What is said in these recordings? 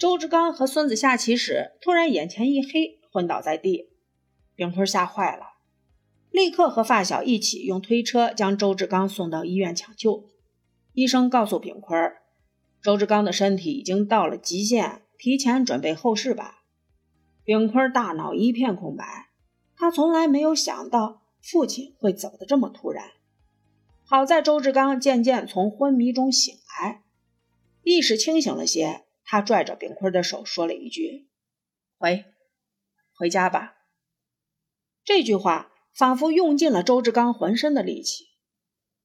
周志刚和孙子下棋时，突然眼前一黑，昏倒在地。炳坤吓坏了，立刻和发小一起用推车将周志刚送到医院抢救。医生告诉炳坤，周志刚的身体已经到了极限，提前准备后事吧。炳坤大脑一片空白，他从来没有想到父亲会走得这么突然。好在周志刚渐渐从昏迷中醒来，意识清醒了些。他拽着炳坤的手说了一句：“回，回家吧。”这句话仿佛用尽了周志刚浑身的力气。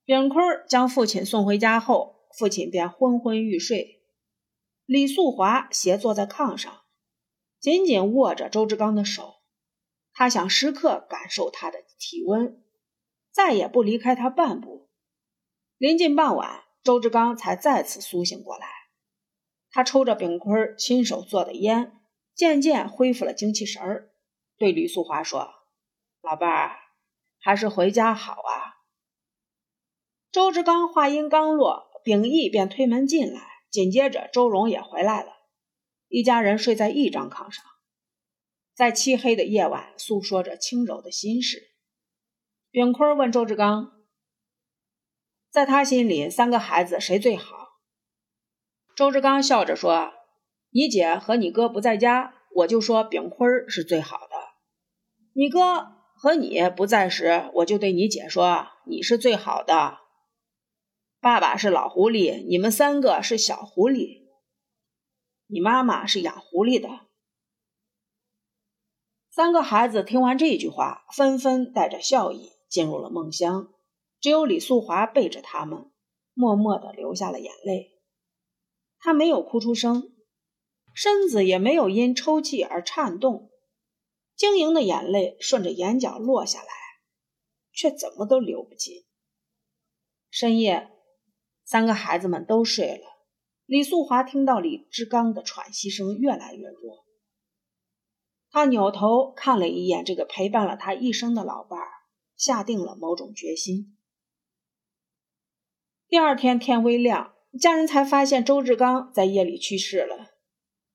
炳坤将父亲送回家后，父亲便昏昏欲睡。李素华斜坐在炕上，紧紧握着周志刚的手，他想时刻感受他的体温，再也不离开他半步。临近傍晚，周志刚才再次苏醒过来。他抽着炳坤亲手做的烟，渐渐恢复了精气神儿，对吕素华说：“老伴儿，还是回家好啊。”周志刚话音刚落，秉义便推门进来，紧接着周荣也回来了。一家人睡在一张炕上，在漆黑的夜晚诉说着轻柔的心事。炳坤问周志刚：“在他心里，三个孩子谁最好？”周志刚笑着说：“你姐和你哥不在家，我就说炳坤是最好的。你哥和你不在时，我就对你姐说你是最好的。爸爸是老狐狸，你们三个是小狐狸。你妈妈是养狐狸的。”三个孩子听完这句话，纷纷带着笑意进入了梦乡，只有李素华背着他们，默默地流下了眼泪。他没有哭出声，身子也没有因抽泣而颤动，晶莹的眼泪顺着眼角落下来，却怎么都流不尽。深夜，三个孩子们都睡了，李素华听到李志刚的喘息声越来越弱，他扭头看了一眼这个陪伴了他一生的老伴儿，下定了某种决心。第二天天微亮。家人才发现周志刚在夜里去世了。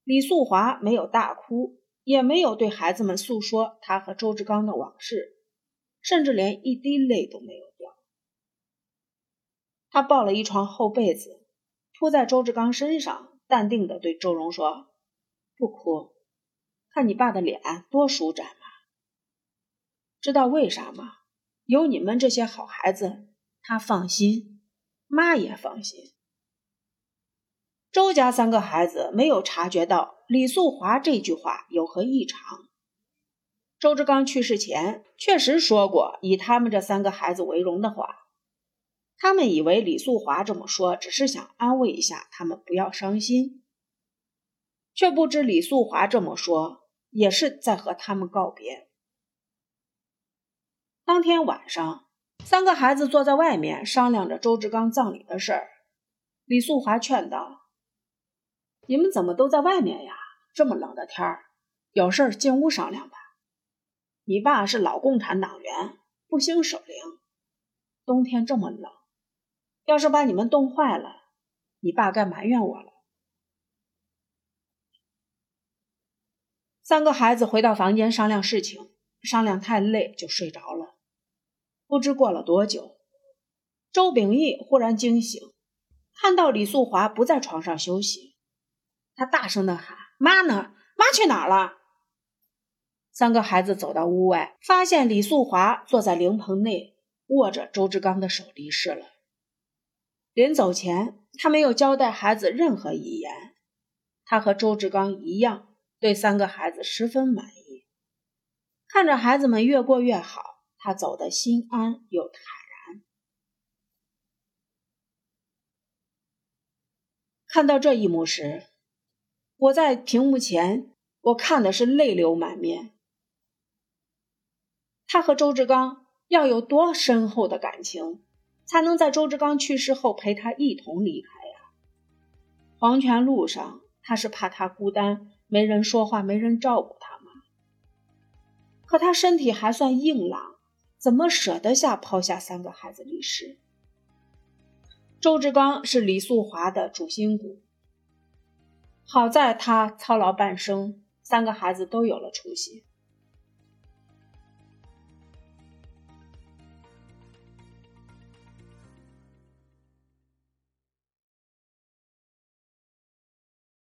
李素华没有大哭，也没有对孩子们诉说他和周志刚的往事，甚至连一滴泪都没有掉。他抱了一床厚被子，铺在周志刚身上，淡定地对周荣说：“不哭，看你爸的脸多舒展嘛。知道为啥吗？有你们这些好孩子，他放心，妈也放心。”周家三个孩子没有察觉到李素华这句话有何异常。周志刚去世前确实说过以他们这三个孩子为荣的话，他们以为李素华这么说只是想安慰一下他们，不要伤心，却不知李素华这么说也是在和他们告别。当天晚上，三个孩子坐在外面商量着周志刚葬礼的事儿，李素华劝道。你们怎么都在外面呀？这么冷的天儿，有事儿进屋商量吧。你爸是老共产党员，不兴守灵。冬天这么冷，要是把你们冻坏了，你爸该埋怨我了。三个孩子回到房间商量事情，商量太累就睡着了。不知过了多久，周秉义忽然惊醒，看到李素华不在床上休息。他大声的喊：“妈呢？妈去哪儿了？”三个孩子走到屋外，发现李素华坐在灵棚内，握着周志刚的手离世了。临走前，他没有交代孩子任何遗言。他和周志刚一样，对三个孩子十分满意。看着孩子们越过越好，他走得心安又坦然。看到这一幕时，我在屏幕前，我看的是泪流满面。他和周志刚要有多深厚的感情，才能在周志刚去世后陪他一同离开呀？黄泉路上，他是怕他孤单，没人说话，没人照顾他吗？可他身体还算硬朗，怎么舍得下抛下三个孩子离世？周志刚是李素华的主心骨。好在他操劳半生，三个孩子都有了出息。